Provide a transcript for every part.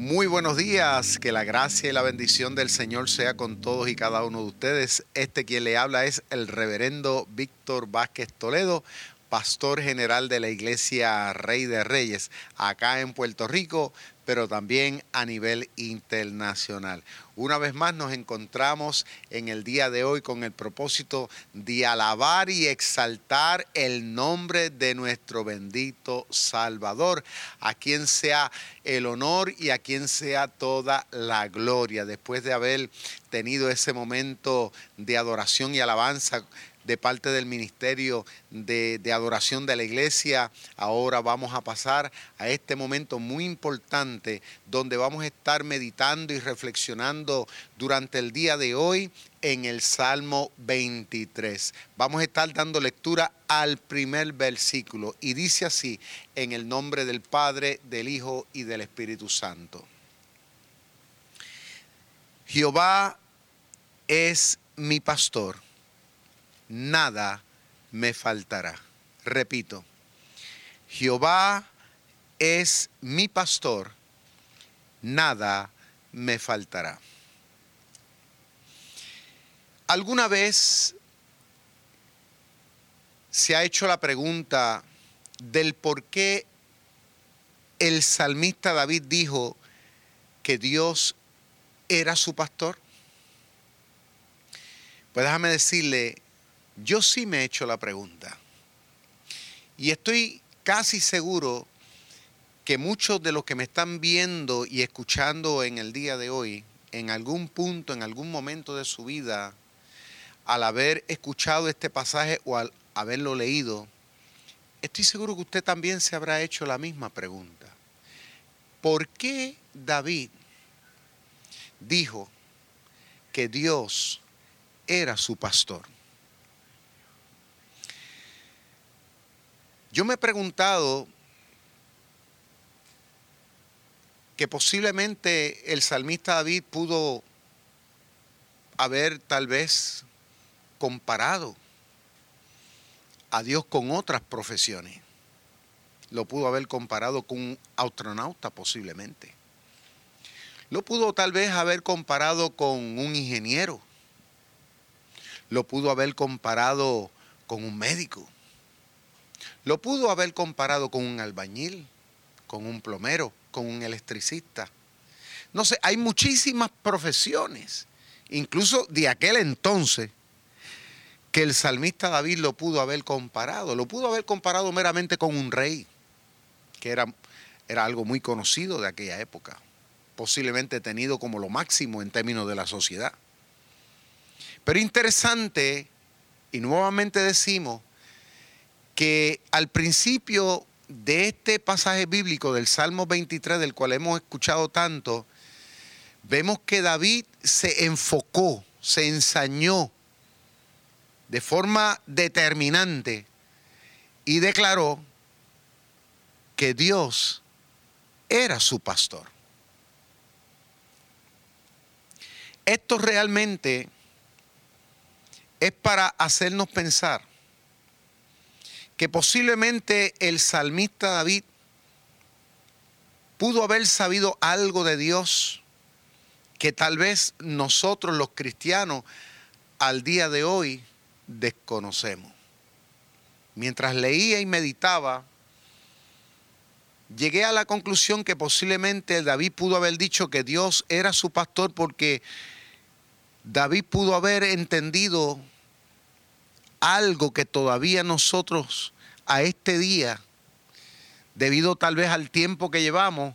Muy buenos días, que la gracia y la bendición del Señor sea con todos y cada uno de ustedes. Este quien le habla es el reverendo Víctor Vázquez Toledo, pastor general de la iglesia Rey de Reyes, acá en Puerto Rico, pero también a nivel internacional. Una vez más nos encontramos en el día de hoy con el propósito de alabar y exaltar el nombre de nuestro bendito Salvador, a quien sea el honor y a quien sea toda la gloria. Después de haber tenido ese momento de adoración y alabanza de parte del Ministerio de, Adoración de la Iglesia. Ahora vamos a pasar a este momento muy importante donde vamos a estar meditando y reflexionando durante el día de hoy en el Salmo 23. Vamos a estar dando lectura al primer versículo y dice así, en el nombre del Padre, del Hijo y del Espíritu Santo. Jehová es mi pastor nada me faltará. Repito, Jehová es mi pastor, nada me faltará. ¿Alguna vez se ha hecho la pregunta del por qué el salmista David dijo que Dios era su pastor? Pues déjame decirle yo sí me he hecho la pregunta. Y estoy casi seguro que muchos de los que me están viendo y escuchando en el día de hoy, en algún punto, en algún momento de su vida, al haber escuchado este pasaje o al haberlo leído, estoy seguro que usted también se habrá hecho la misma pregunta. ¿Por qué David dijo que Dios era su pastor? Yo me he preguntado que posiblemente el salmista David pudo haber tal vez comparado a Dios con otras profesiones. Lo pudo haber comparado con un astronauta posiblemente. Lo pudo tal vez haber comparado con un ingeniero. Lo pudo haber comparado con un médico lo pudo haber comparado con un albañil, con un plomero, con un electricista. No sé, hay muchísimas profesiones, incluso de aquel entonces, que el salmista David lo pudo haber comparado. Lo pudo haber comparado meramente con un rey, que era, era algo muy conocido de aquella época, posiblemente tenido como lo máximo en términos de la sociedad. Pero interesante, y nuevamente decimos, que al principio de este pasaje bíblico del Salmo 23, del cual hemos escuchado tanto, vemos que David se enfocó, se ensañó de forma determinante y declaró que Dios era su pastor. Esto realmente es para hacernos pensar que posiblemente el salmista David pudo haber sabido algo de Dios que tal vez nosotros los cristianos al día de hoy desconocemos. Mientras leía y meditaba, llegué a la conclusión que posiblemente David pudo haber dicho que Dios era su pastor porque David pudo haber entendido algo que todavía nosotros a este día, debido tal vez al tiempo que llevamos,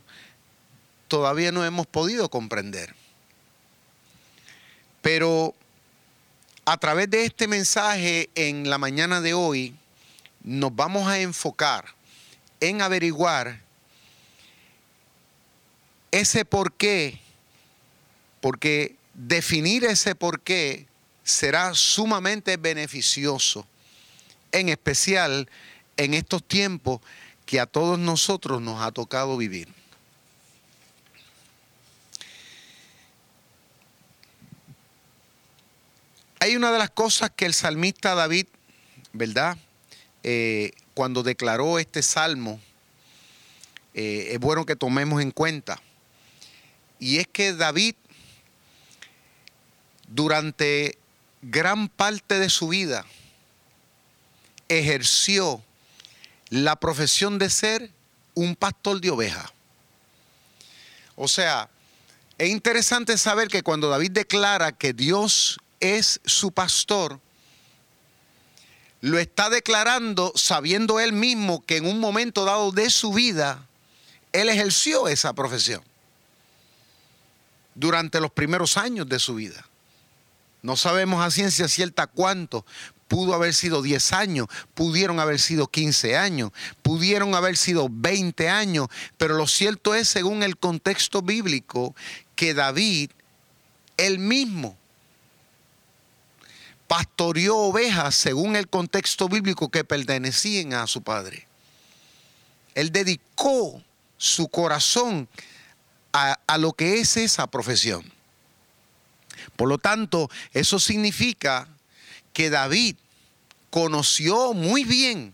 todavía no hemos podido comprender. Pero a través de este mensaje en la mañana de hoy, nos vamos a enfocar en averiguar ese por qué, porque definir ese por qué será sumamente beneficioso, en especial en estos tiempos que a todos nosotros nos ha tocado vivir. Hay una de las cosas que el salmista David, ¿verdad? Eh, cuando declaró este salmo, eh, es bueno que tomemos en cuenta. Y es que David, durante gran parte de su vida, ejerció la profesión de ser un pastor de ovejas. O sea, es interesante saber que cuando David declara que Dios es su pastor, lo está declarando sabiendo él mismo que en un momento dado de su vida, él ejerció esa profesión durante los primeros años de su vida. No sabemos a ciencia cierta cuánto. Pudo haber sido 10 años, pudieron haber sido 15 años, pudieron haber sido 20 años, pero lo cierto es, según el contexto bíblico, que David, él mismo, pastoreó ovejas según el contexto bíblico que pertenecían a su padre. Él dedicó su corazón a, a lo que es esa profesión. Por lo tanto, eso significa que David conoció muy bien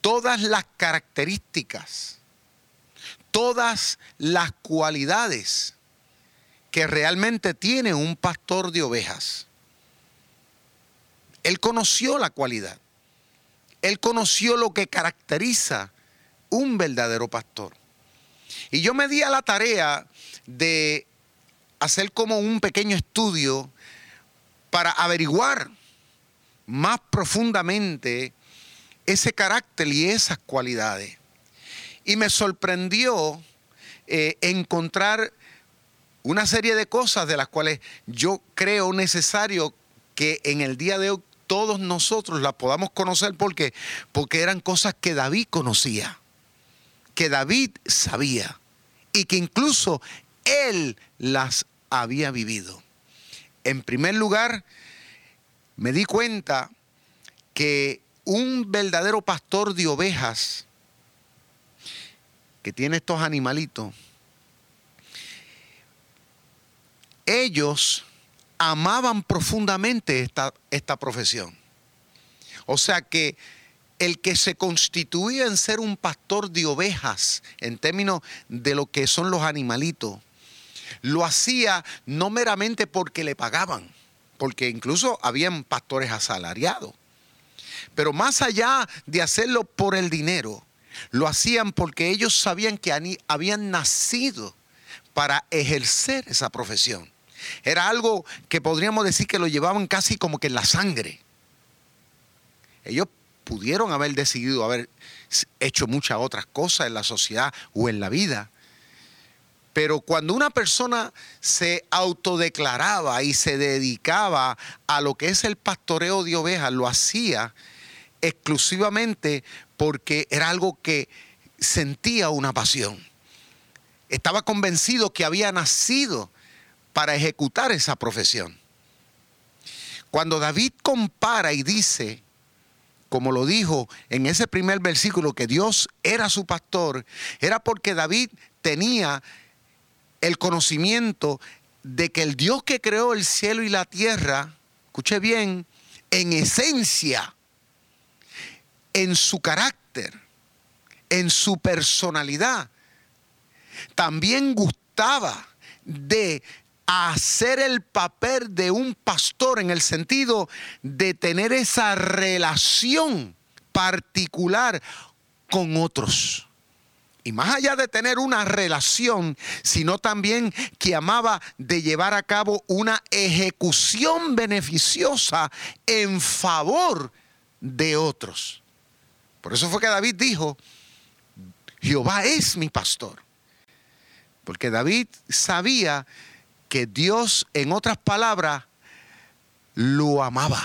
todas las características, todas las cualidades que realmente tiene un pastor de ovejas. Él conoció la cualidad. Él conoció lo que caracteriza un verdadero pastor. Y yo me di a la tarea de hacer como un pequeño estudio para averiguar más profundamente ese carácter y esas cualidades. Y me sorprendió eh, encontrar una serie de cosas de las cuales yo creo necesario que en el día de hoy todos nosotros las podamos conocer porque porque eran cosas que David conocía, que David sabía y que incluso él las había vivido. En primer lugar, me di cuenta que un verdadero pastor de ovejas que tiene estos animalitos, ellos amaban profundamente esta, esta profesión. O sea que el que se constituía en ser un pastor de ovejas, en términos de lo que son los animalitos, lo hacía no meramente porque le pagaban, porque incluso habían pastores asalariados, pero más allá de hacerlo por el dinero, lo hacían porque ellos sabían que habían nacido para ejercer esa profesión. Era algo que podríamos decir que lo llevaban casi como que en la sangre. Ellos pudieron haber decidido haber hecho muchas otras cosas en la sociedad o en la vida, pero cuando una persona se autodeclaraba y se dedicaba a lo que es el pastoreo de ovejas, lo hacía exclusivamente porque era algo que sentía una pasión. Estaba convencido que había nacido para ejecutar esa profesión. Cuando David compara y dice, como lo dijo en ese primer versículo, que Dios era su pastor, era porque David tenía el conocimiento de que el Dios que creó el cielo y la tierra, escuche bien, en esencia, en su carácter, en su personalidad, también gustaba de hacer el papel de un pastor en el sentido de tener esa relación particular con otros. Y más allá de tener una relación, sino también que amaba de llevar a cabo una ejecución beneficiosa en favor de otros. Por eso fue que David dijo, Jehová es mi pastor. Porque David sabía que Dios, en otras palabras, lo amaba.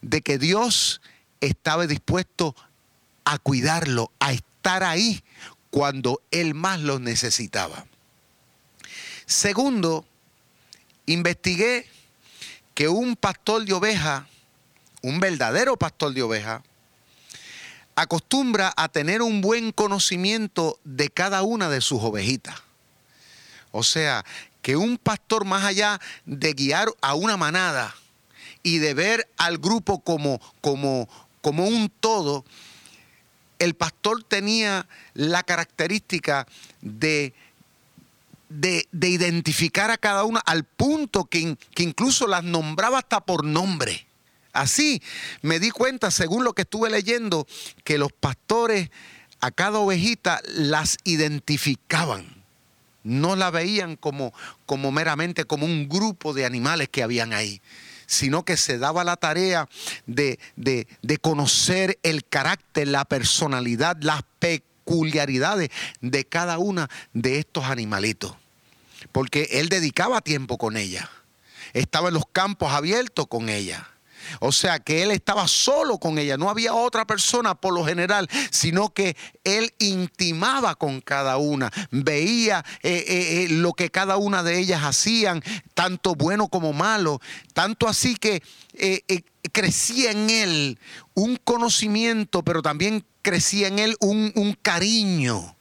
De que Dios estaba dispuesto a cuidarlo, a estar estar ahí cuando él más lo necesitaba. Segundo, investigué que un pastor de oveja, un verdadero pastor de oveja, acostumbra a tener un buen conocimiento de cada una de sus ovejitas. O sea, que un pastor más allá de guiar a una manada y de ver al grupo como, como, como un todo, el pastor tenía la característica de de, identificar a cada una al punto que, que incluso las nombraba hasta por nombre. Así me di cuenta, según lo que estuve leyendo, que los pastores a cada ovejita las identificaban no la veían como, como meramente como un grupo de animales que habían ahí, sino que se daba la tarea de, de, de conocer el carácter, la personalidad, las peculiaridades de cada una de estos animalitos. Porque él dedicaba tiempo con ella, estaba en los campos abiertos con ella o sea que él estaba solo con ella, no había otra persona por lo general, sino que él intimaba con cada una, veía eh, eh, eh, lo que cada una de ellas hacían, tanto bueno como malo, tanto así que crecía en él un conocimiento, pero también crecía en él un, cariño.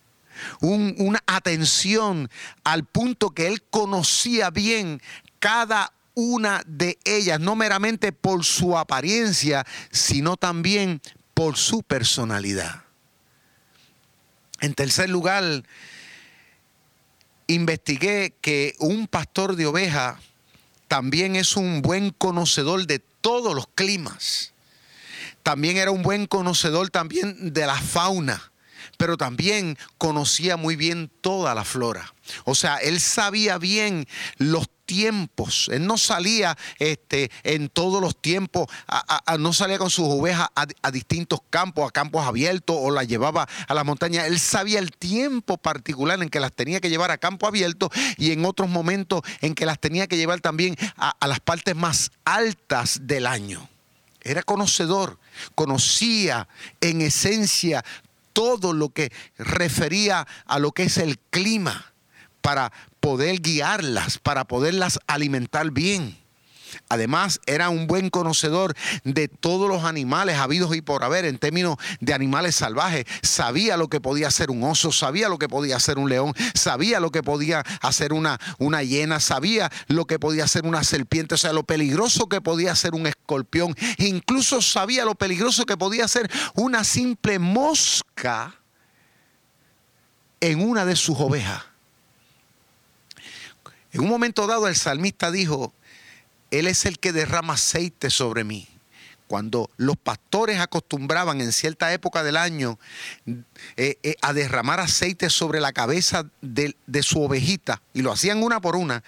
una atención al punto que él conocía bien cada una de ellas, no meramente por su apariencia, sino también por su personalidad. En tercer lugar, investigué que un pastor de oveja también es un buen conocedor de todos los climas. También era un buen conocedor también de la fauna, pero también conocía muy bien toda la flora. O sea, él sabía bien los tiempos. Él no salía este, en todos los tiempos, no salía con sus ovejas a, distintos campos, a campos abiertos o las llevaba a la montaña. Él sabía el tiempo particular en que las tenía que llevar a campo abierto y en otros momentos en que las tenía que llevar también a las partes más altas del año. Era conocedor, conocía en esencia todo lo que refería a lo que es el clima para poder guiarlas, para poderlas alimentar bien. Además, era un buen conocedor de todos los animales habidos y por haber en términos de animales salvajes. Sabía lo que podía hacer un oso, sabía lo que podía hacer un león, sabía lo que podía hacer una, una hiena, sabía lo que podía hacer una serpiente, o sea, lo peligroso que podía hacer un escorpión. Incluso sabía lo peligroso que podía ser una simple mosca en una de sus ovejas. En un momento dado el salmista dijo, Él es el que derrama aceite sobre mí. Cuando los pastores acostumbraban en cierta época del año eh, eh, a derramar aceite sobre la cabeza de, su ovejita, y lo hacían una por una,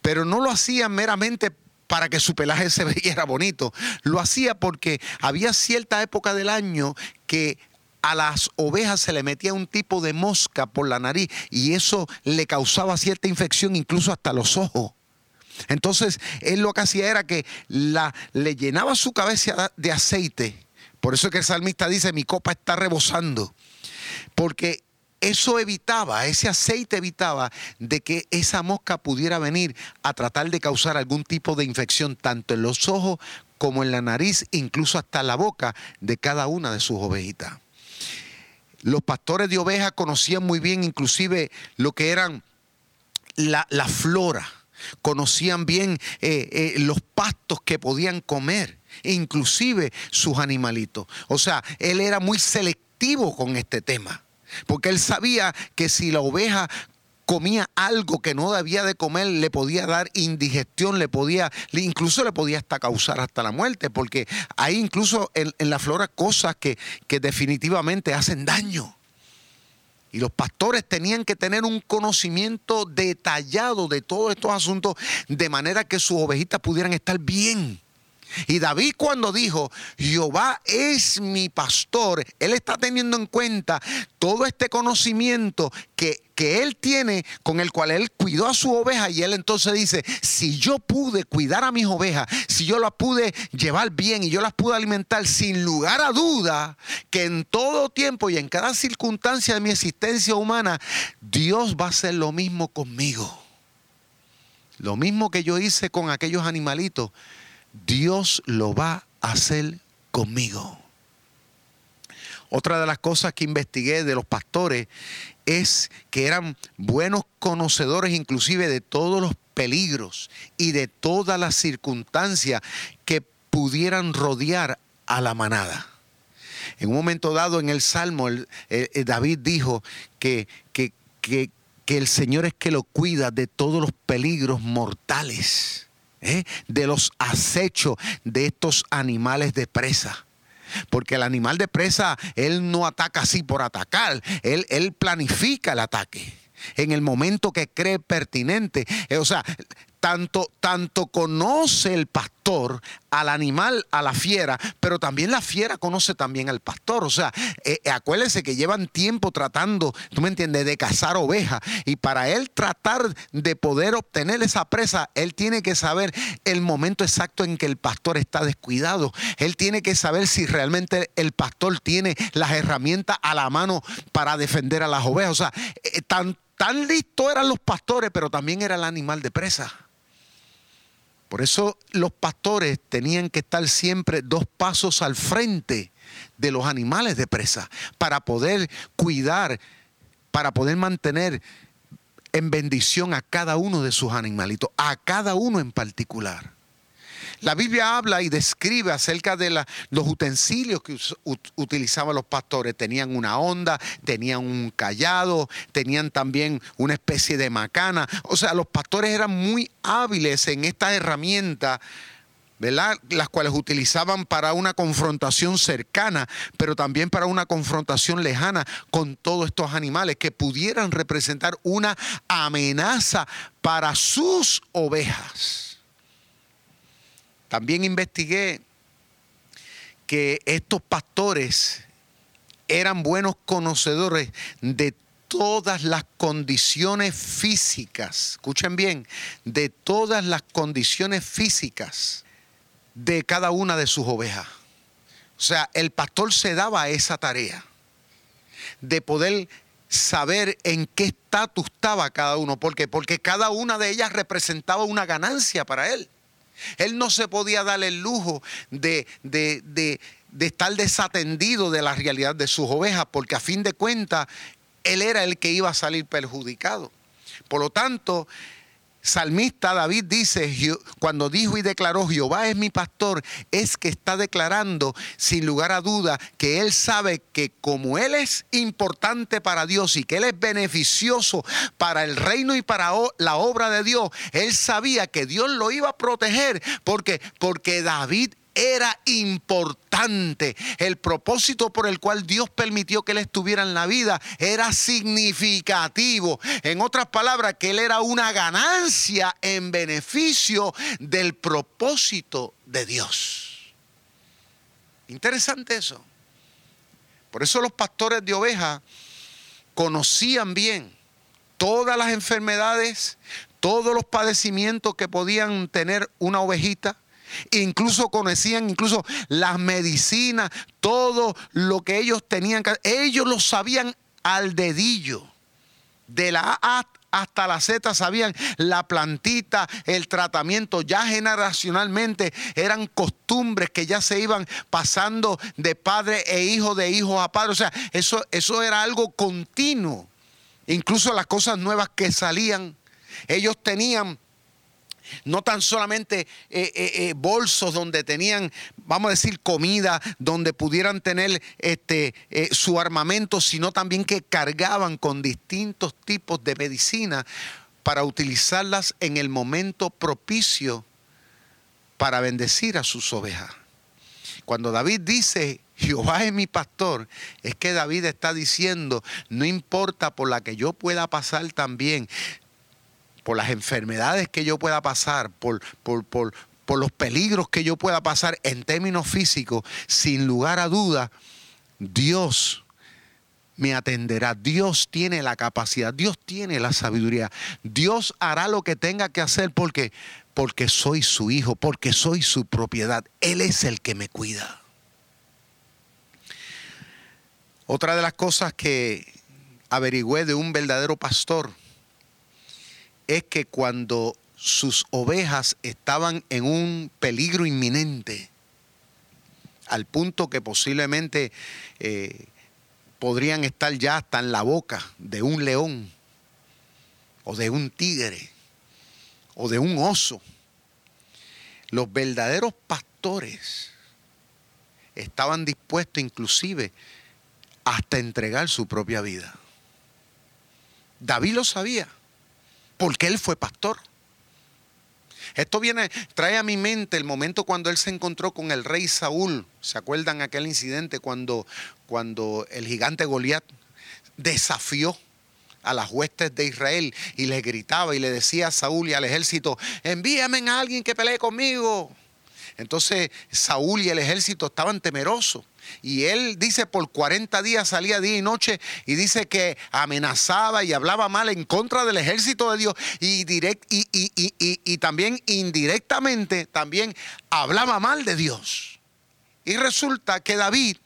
pero no lo hacían meramente para que su pelaje se viera bonito. Lo hacía porque había cierta época del año que a las ovejas se le metía un tipo de mosca por la nariz y eso le causaba cierta infección incluso hasta los ojos. Entonces, él lo que hacía era que la, le llenaba su cabeza de aceite. Por eso es que el salmista dice, mi copa está rebosando. Porque eso evitaba, ese aceite evitaba de que esa mosca pudiera venir a tratar de causar algún tipo de infección, tanto en los ojos como en la nariz, incluso hasta la boca de cada una de sus ovejitas. Los pastores de ovejas conocían muy bien inclusive lo que eran la, flora, conocían bien eh, eh, los pastos que podían comer, e inclusive sus animalitos. O sea, él era muy selectivo con este tema, porque él sabía que si la oveja comía algo que no debía de comer, le podía dar indigestión, le podía, incluso le podía hasta causar hasta la muerte, porque hay incluso en, la flora cosas que, que definitivamente hacen daño. Y los pastores tenían que tener un conocimiento detallado de todos estos asuntos de manera que sus ovejitas pudieran estar bien. Y David cuando dijo, Jehová es mi pastor, él está teniendo en cuenta todo este conocimiento que, él tiene con el cual él cuidó a su oveja y él entonces dice, si yo pude cuidar a mis ovejas, si yo las pude llevar bien y yo las pude alimentar sin lugar a duda, que en todo tiempo y en cada circunstancia de mi existencia humana, Dios va a hacer lo mismo conmigo. Lo mismo que yo hice con aquellos animalitos Dios lo va a hacer conmigo. Otra de las cosas que investigué de los pastores es que eran buenos conocedores inclusive de todos los peligros y de todas las circunstancias que pudieran rodear a la manada. En un momento dado en el Salmo, David dijo que, que, que el Señor es que lo cuida de todos los peligros mortales, ¿eh? de los acechos de estos animales de presa. Porque el animal de presa, él no ataca así por atacar, él, él planifica el ataque en el momento que cree pertinente. Eh, o sea, tanto, tanto conoce el pastor al animal, a la fiera, pero también la fiera conoce también al pastor. O sea, eh, eh, acuérdense que llevan tiempo tratando, tú me entiendes, de cazar ovejas. Y para él tratar de poder obtener esa presa, él tiene que saber el momento exacto en que el pastor está descuidado. Él tiene que saber si realmente el pastor tiene las herramientas a la mano para defender a las ovejas. O sea, eh, tan, tan listos eran los pastores, pero también era el animal de presa. Por eso los pastores tenían que estar siempre dos pasos al frente de los animales de presa para poder cuidar, para poder mantener en bendición a cada uno de sus animalitos, a cada uno en particular. La Biblia habla y describe acerca de los utensilios que utilizaban los pastores. Tenían una onda, tenían un callado, tenían también una especie de macana. O sea, los pastores eran muy hábiles en esta herramienta. ¿verdad? Las cuales utilizaban para una confrontación cercana, pero también para una confrontación lejana con todos estos animales que pudieran representar una amenaza para sus ovejas. También investigué que estos pastores eran buenos conocedores de todas las condiciones físicas, escuchen bien, de todas las condiciones físicas de cada una de sus ovejas. O sea, el pastor se daba esa tarea de poder saber en qué estatus estaba cada uno. ¿Por qué? Porque cada una de ellas representaba una ganancia para él. Él no se podía dar el lujo de, de, estar desatendido de la realidad de sus ovejas, porque a fin de cuentas, él era el que iba a salir perjudicado. Por lo tanto, salmista David dice, cuando dijo y declaró, Jehová es mi pastor, es que está declarando sin lugar a duda que él sabe que como él es importante para Dios y que él es beneficioso para el reino y para la obra de Dios, él sabía que Dios lo iba a proteger porque porque David era importante. El propósito por el cual Dios permitió que él estuviera en la vida era significativo. En otras palabras, que él era una ganancia en beneficio del propósito de Dios. Interesante eso. Por eso los pastores de ovejas conocían bien todas las enfermedades, todos los padecimientos que podían tener una ovejita Incluso conocían incluso las medicinas, todo lo que ellos tenían ellos lo sabían al dedillo. De la A hasta la Z sabían la plantita, el tratamiento, ya generacionalmente eran costumbres que ya se iban pasando de padre e hijo, de hijo a padre. O sea, eso, eso era algo continuo. Incluso las cosas nuevas que salían, ellos tenían no tan solamente eh, eh, eh, bolsos donde tenían, vamos a decir, comida, donde pudieran tener este, su armamento, sino también que cargaban con distintos tipos de medicina para utilizarlas en el momento propicio para bendecir a sus ovejas. Cuando David dice, Jehová es mi pastor, es que David está diciendo, no importa por la que yo pueda pasar también, por las enfermedades que yo pueda pasar, por, por, por, por los peligros que yo pueda pasar en términos físicos, sin lugar a duda, Dios me atenderá. Dios tiene la capacidad, Dios tiene la sabiduría. Dios hará lo que tenga que hacer porque porque soy su hijo, porque soy su propiedad. Él es el que me cuida. Otra de las cosas que averigüé de un verdadero pastor es que cuando sus ovejas estaban en un peligro inminente, al punto que posiblemente eh, podrían estar ya hasta en la boca de un león, o de un tigre, o de un oso. Los verdaderos pastores estaban dispuestos inclusive hasta entregar su propia vida. David lo sabía, porque él fue pastor. Esto viene, trae a mi mente el momento cuando él se encontró con el rey Saúl. ¿Se acuerdan aquel incidente cuando, cuando el gigante Goliat desafió a las huestes de Israel y le gritaba y le decía a Saúl y al ejército, envíame a alguien que pelee conmigo. Entonces Saúl y el ejército estaban temerosos. Y él dice por 40 días salía día y noche y dice que amenazaba y hablaba mal en contra del ejército de Dios y, direct, y, y, también indirectamente también hablaba mal de Dios. Y resulta que David,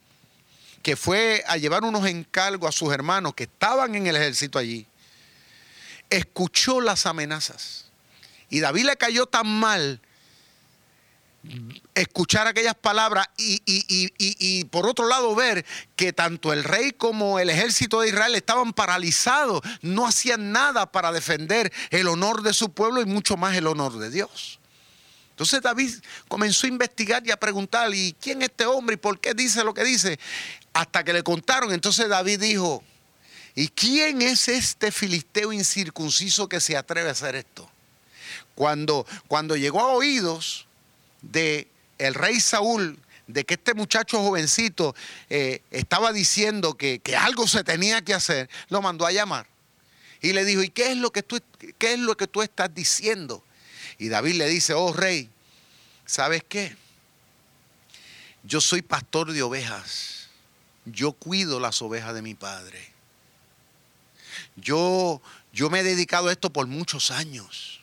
que fue a llevar unos encargos a sus hermanos que estaban en el ejército allí, escuchó las amenazas. Y David le cayó tan mal escuchar aquellas palabras y, por otro lado ver que tanto el rey como el ejército de Israel estaban paralizados, no hacían nada para defender el honor de su pueblo y mucho más el honor de Dios. Entonces David comenzó a investigar y a preguntar, ¿y quién es este hombre y por qué dice lo que dice? Hasta que le contaron, entonces David dijo, ¿y quién es este filisteo incircunciso que se atreve a hacer esto? Cuando, cuando llegó a oídos de el rey Saúl, de que este muchacho jovencito eh, estaba diciendo que, que, algo se tenía que hacer, lo mandó a llamar. Y le dijo, ¿y qué es lo que tú, qué es lo que tú estás diciendo? Y David le dice, oh rey, ¿sabes qué? Yo soy pastor de ovejas. Yo cuido las ovejas de mi padre. Yo, yo me he dedicado a esto por muchos años.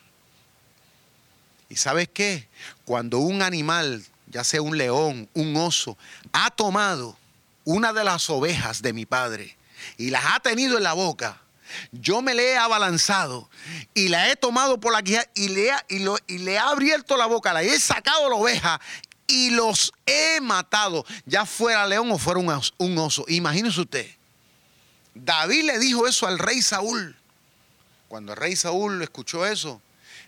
¿Y sabes qué? Cuando un animal, ya sea un león, un oso, ha tomado una de las ovejas de mi padre y las ha tenido en la boca, yo me le he abalanzado y la he tomado por la guía y le, y, he abierto la boca, la he sacado la oveja y los he matado, ya fuera león o fuera un un oso. Imagínese usted. David le dijo eso al rey Saúl. Cuando el rey Saúl escuchó eso,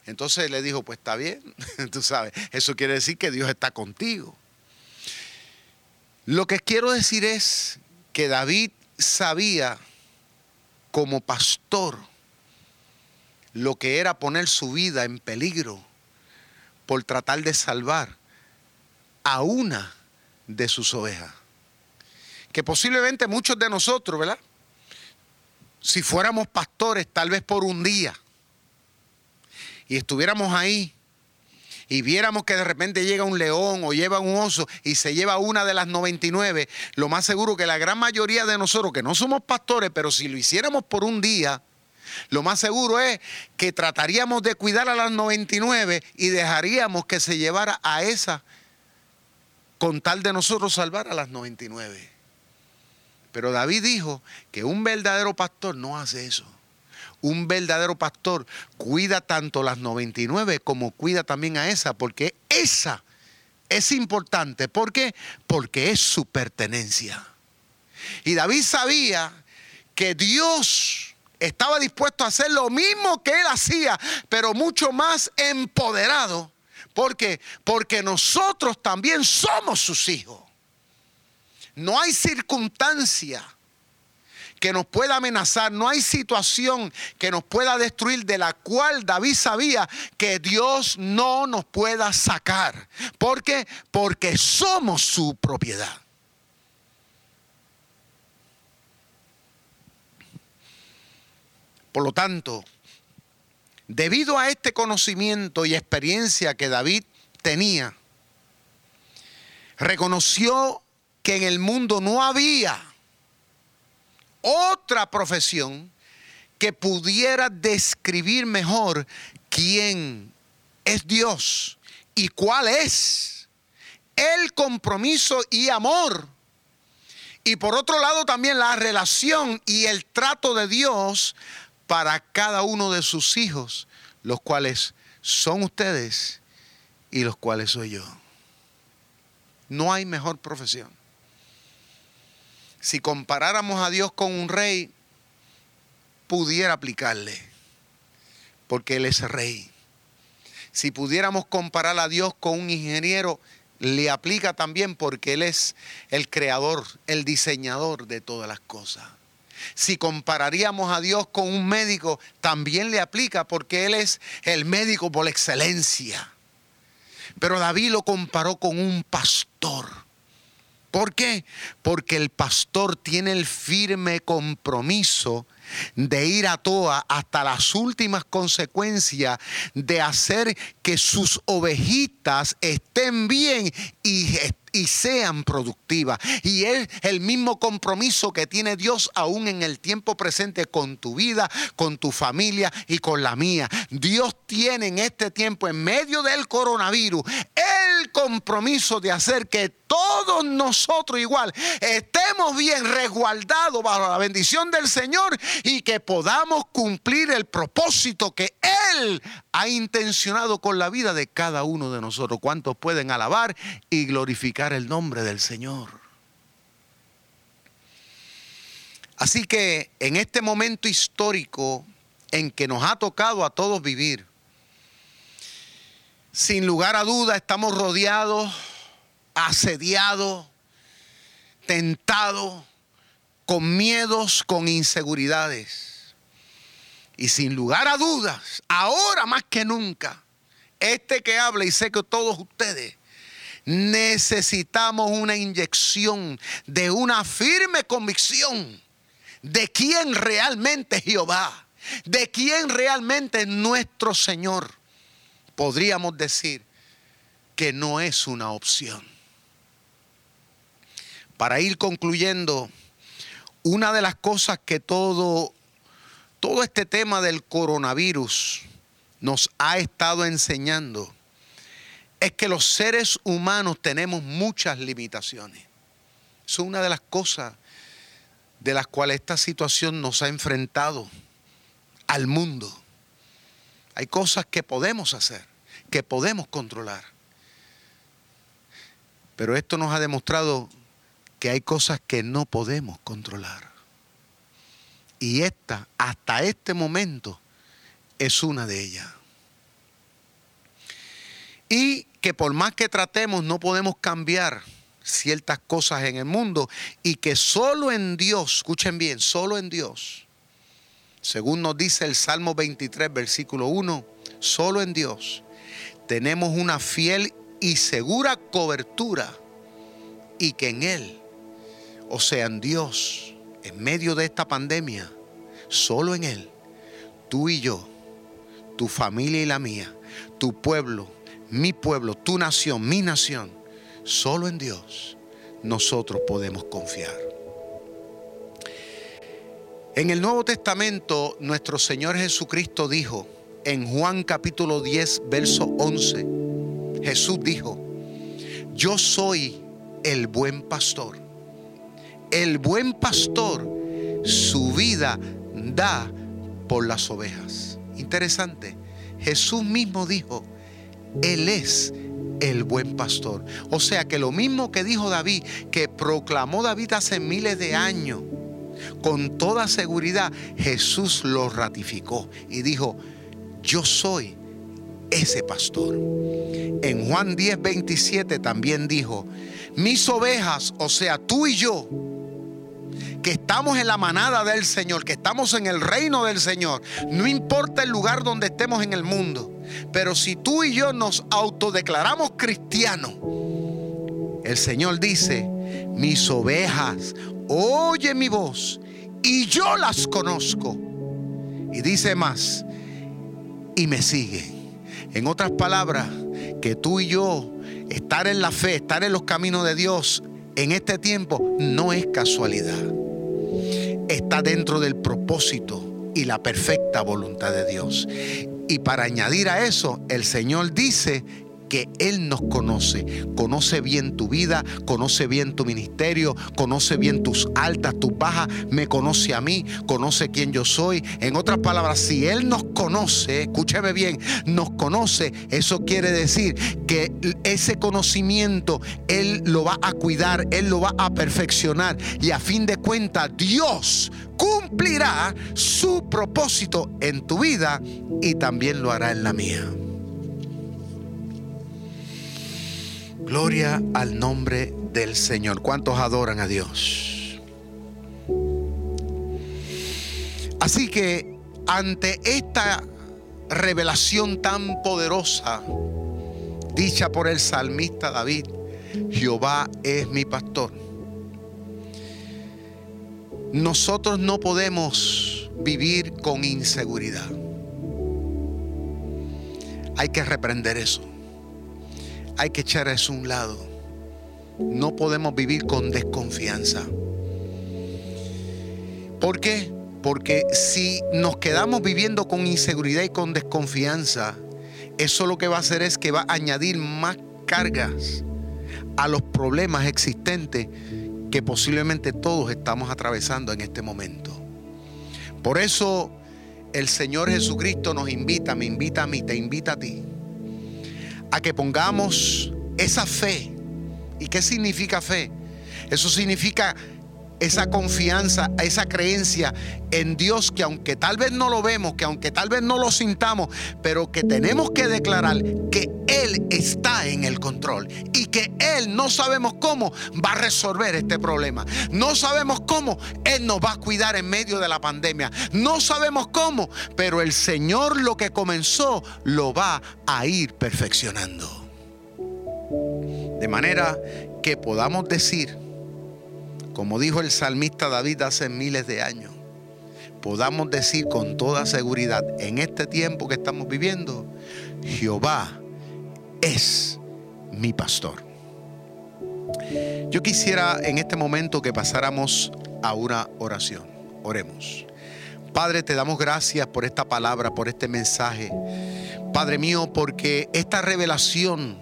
entonces le dijo, pues está bien, tú sabes, eso quiere decir que Dios está contigo. Lo que quiero decir es que David sabía como pastor lo que era poner su vida en peligro por tratar de salvar a una de sus ovejas. Que posiblemente muchos de nosotros, ¿verdad? Si fuéramos pastores, tal vez por un día, y estuviéramos ahí y viéramos que de repente llega un león o lleva un oso y se lleva una de las 99, lo más seguro que la gran mayoría de nosotros, que no somos pastores, pero si lo hiciéramos por un día, lo más seguro es que trataríamos de cuidar a las 99 y dejaríamos que se llevara a esa con tal de nosotros salvar a las 99. Pero David dijo que un verdadero pastor no hace eso un verdadero pastor cuida tanto las 99 como cuida también a esa, porque esa es importante. ¿Por qué? Porque es su pertenencia. Y David sabía que Dios estaba dispuesto a hacer lo mismo que él hacía, pero mucho más empoderado. ¿Por qué? Porque nosotros también somos sus hijos. No hay circunstancia que nos pueda amenazar, no hay situación que nos pueda destruir de la cual David sabía que Dios no nos pueda sacar. ¿Por qué? Porque somos su propiedad. Por lo tanto, debido a este conocimiento y experiencia que David tenía, reconoció que en el mundo no había otra profesión que pudiera describir mejor quién es Dios y cuál es el compromiso y amor. Y por otro lado también la relación y el trato de Dios para cada uno de sus hijos, los cuales son ustedes y los cuales soy yo. No hay mejor profesión si comparáramos a Dios con un rey, pudiera aplicarle, porque Él es rey. Si pudiéramos comparar a Dios con un ingeniero, le aplica también porque Él es el creador, el diseñador de todas las cosas. si compararíamos a Dios con un médico, también le aplica porque Él es el médico por excelencia. Pero David lo comparó con un pastor. ¿Por qué? Porque el pastor tiene el firme compromiso de ir a toa hasta las últimas consecuencias de hacer que sus ovejitas estén bien y y sean productivas. Y es el mismo compromiso que tiene Dios aún en el tiempo presente con tu vida, con tu familia y con la mía. Dios tiene en este tiempo, en medio del coronavirus, compromiso de hacer que todos nosotros igual estemos bien resguardados bajo la bendición del Señor y que podamos cumplir el propósito que Él ha intencionado con la vida de cada uno de nosotros. ¿Cuántos pueden alabar y glorificar el nombre del Señor? Así que en este momento histórico en que nos ha tocado a todos vivir, sin lugar a duda estamos rodeados asediado, tentado, con miedos, con inseguridades. Y sin lugar a dudas, ahora más que nunca, este que habla y sé que todos ustedes necesitamos una inyección de una firme convicción de quién realmente es Jehová, de quién realmente es nuestro Señor. Podríamos decir que no es una opción para ir concluyendo, una de las cosas que todo, todo este tema del coronavirus nos ha estado enseñando es que los seres humanos tenemos muchas limitaciones. Es una de las cosas de las cuales esta situación nos ha enfrentado al mundo. Hay cosas que podemos hacer, que podemos controlar. Pero esto nos ha demostrado que hay cosas que no podemos controlar. Y esta, hasta este momento, es una de ellas. Y que por más que tratemos, no podemos cambiar ciertas cosas en el mundo y que solo en Dios, escuchen bien, solo en Dios, según nos dice el Salmo 23, versículo 1, solo en Dios tenemos una fiel y segura cobertura y que en Él o sea, en Dios, en medio de esta pandemia, solo en Él, tú y yo, tu familia y la mía, tu pueblo, mi pueblo, tu nación, mi nación, solo en Dios nosotros podemos confiar. En el Nuevo Testamento, nuestro Señor Jesucristo dijo, en Juan capítulo 10, verso 11, Jesús dijo, yo soy el buen pastor el buen pastor su vida da por las ovejas. Interesante. Jesús mismo dijo, Él es el buen pastor. O sea que lo mismo que dijo David, que proclamó David hace miles de años, con toda seguridad Jesús lo ratificó y dijo, yo soy ese pastor. En Juan 10, 27 también dijo, mis ovejas, o sea, tú y yo, que estamos en la manada del Señor, que estamos en el reino del Señor, no importa el lugar donde estemos en el mundo, pero si tú y yo nos autodeclaramos cristianos, el Señor dice, mis ovejas, oye mi voz y yo las conozco. Y dice más, y me siguen. En otras palabras, que tú y yo, estar en la fe, estar en los caminos de Dios en este tiempo, no es casualidad está dentro del propósito y la perfecta voluntad de Dios. Y para añadir a eso, el Señor dice que Él nos conoce. Conoce bien tu vida, conoce bien tu ministerio, conoce bien tus altas, tus bajas, me conoce a mí, conoce quién yo soy. En otras palabras, si Él nos conoce, escúcheme bien, nos conoce, eso quiere decir que ese conocimiento Él lo va a cuidar, Él lo va a perfeccionar y a fin de cuentas Dios cumplirá su propósito en tu vida y también lo hará en la mía. Gloria al nombre del Señor. ¿Cuántos adoran a Dios? Así que ante esta revelación tan poderosa, dicha por el salmista David, Jehová es mi pastor. Nosotros no podemos vivir con inseguridad. Hay que reprender eso. Hay que echar eso a un lado. No podemos vivir con desconfianza. ¿Por qué? Porque si nos quedamos viviendo con inseguridad y con desconfianza, eso lo que va a hacer es que va a añadir más cargas a los problemas existentes que posiblemente todos estamos atravesando en este momento. Por eso el Señor Jesucristo nos invita, me invita a mí, te invita a ti, a que pongamos esa fe. ¿Y qué significa fe? Eso significa esa confianza, esa creencia en Dios que aunque tal vez no lo vemos, que aunque tal vez no lo sintamos, pero que tenemos que declarar que Él está en el control y que Él no sabemos cómo va a resolver este problema. No sabemos cómo Él nos va a cuidar en medio de la pandemia. No sabemos cómo, pero el Señor lo que comenzó lo va a ir perfeccionando. De manera que podamos decir, como dijo el salmista David hace miles de años, podamos decir con toda seguridad en este tiempo que estamos viviendo, Jehová es mi pastor. Yo quisiera en este momento que pasáramos a una oración. Oremos. Padre, te damos gracias por esta palabra, por este mensaje. Padre mío, porque esta revelación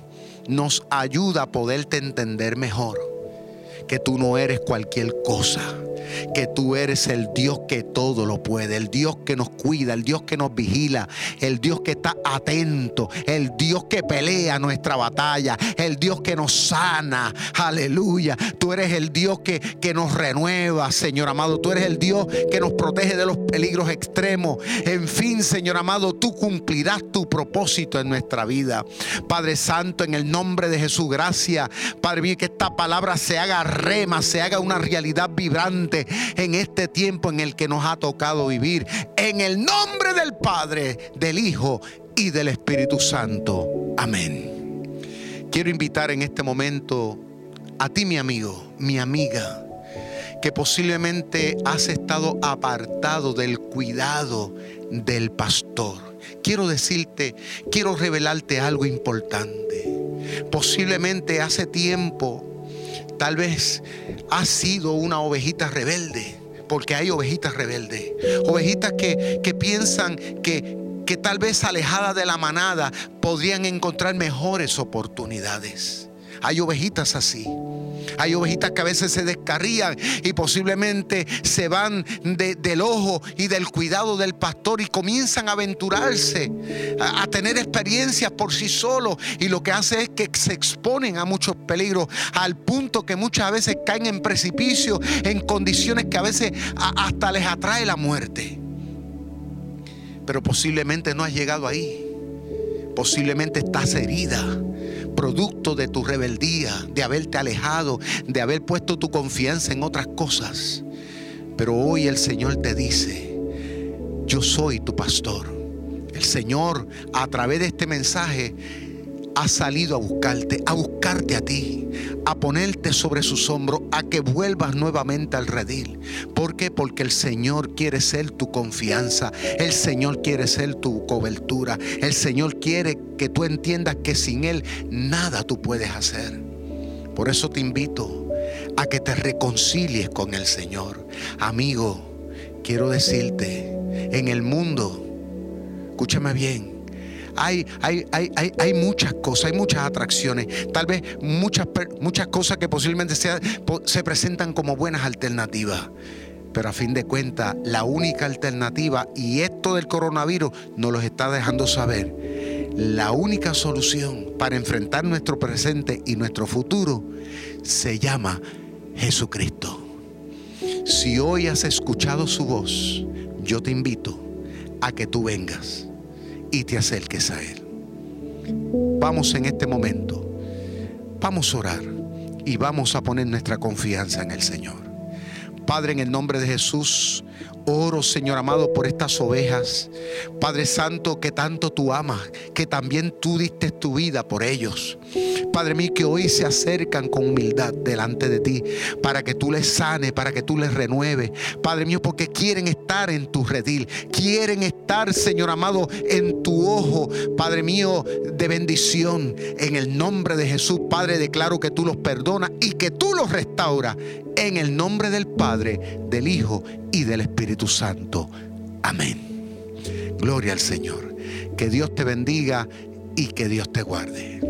nos ayuda a poderte entender mejor que tú no eres cualquier cosa, que tú eres el Dios que todo lo puede, el Dios que nos cuida, el Dios que nos vigila, el Dios que está atento, el Dios que pelea nuestra batalla, el Dios que nos sana, aleluya. Tú eres el Dios que, que nos renueva, Señor amado, tú eres el Dios que nos protege de los peligros extremos. En fin, Señor amado, tú cumplirás tu propósito en nuestra vida. Padre Santo, en el nombre de Jesús, gracias. Padre mío, que esta palabra se haga rema, se haga una realidad vibrante en este tiempo en el que nos ha tocado vivir. En el nombre del Padre, del Hijo y del Espíritu Santo. Amén. Quiero invitar en este momento a ti, mi amigo, mi amiga, que posiblemente has estado apartado del cuidado del pastor. Quiero decirte, quiero revelarte algo importante. Posiblemente hace tiempo Tal vez has sido una ovejita rebelde, porque hay ovejitas rebeldes. Ovejitas que, que piensan que, que tal vez alejadas de la manada podrían encontrar mejores oportunidades. Hay ovejitas así. Hay ovejitas que a veces se descarrían y posiblemente se van del ojo y del cuidado del pastor y comienzan a aventurarse, a, tener experiencias por sí solos y lo que hace es que se exponen a muchos peligros al punto que muchas veces caen en precipicio, en condiciones que a veces hasta les atrae la muerte. Pero posiblemente no has llegado ahí. Posiblemente estás herida producto de tu rebeldía, de haberte alejado, de haber puesto tu confianza en otras cosas. Pero hoy el Señor te dice, yo soy tu pastor. El Señor a través de este mensaje ha salido a buscarte, a buscarte a ti, a ponerte sobre sus hombros, a que vuelvas nuevamente al redil. ¿Por qué? Porque el Señor quiere ser tu confianza, el Señor quiere ser tu cobertura, el Señor quiere que tú entiendas que sin Él nada tú puedes hacer. Por eso te invito a que te reconcilies con el Señor. Amigo, quiero decirte, en el mundo, escúchame bien, hay, hay, hay, muchas cosas, hay muchas atracciones, tal vez muchas, muchas cosas que posiblemente se presentan como buenas alternativas. Pero a fin de cuentas, la única alternativa, y esto del coronavirus nos lo está dejando saber, la única solución para enfrentar nuestro presente y nuestro futuro se llama Jesucristo. Si hoy has escuchado su voz, yo te invito a que tú vengas y te acerques a Él. Vamos en este momento, vamos a orar y vamos a poner nuestra confianza en el Señor. Padre, en el nombre de Jesús, oro, Señor amado, por estas ovejas. Padre Santo, que tanto tú amas, que también tú diste tu vida por ellos. Padre mío, que hoy se acercan con humildad delante de ti, para que tú les sane, para que tú les renueves. Padre mío, porque quieren estar en tu redil, quieren estar, Señor amado, en tu ojo, Padre mío, de bendición. En el nombre de Jesús, Padre, declaro que tú los perdonas y que tú los restauras. En el nombre del Padre, del Hijo y del Espíritu Santo. Amén. Gloria al Señor. Que Dios te bendiga y que Dios te guarde.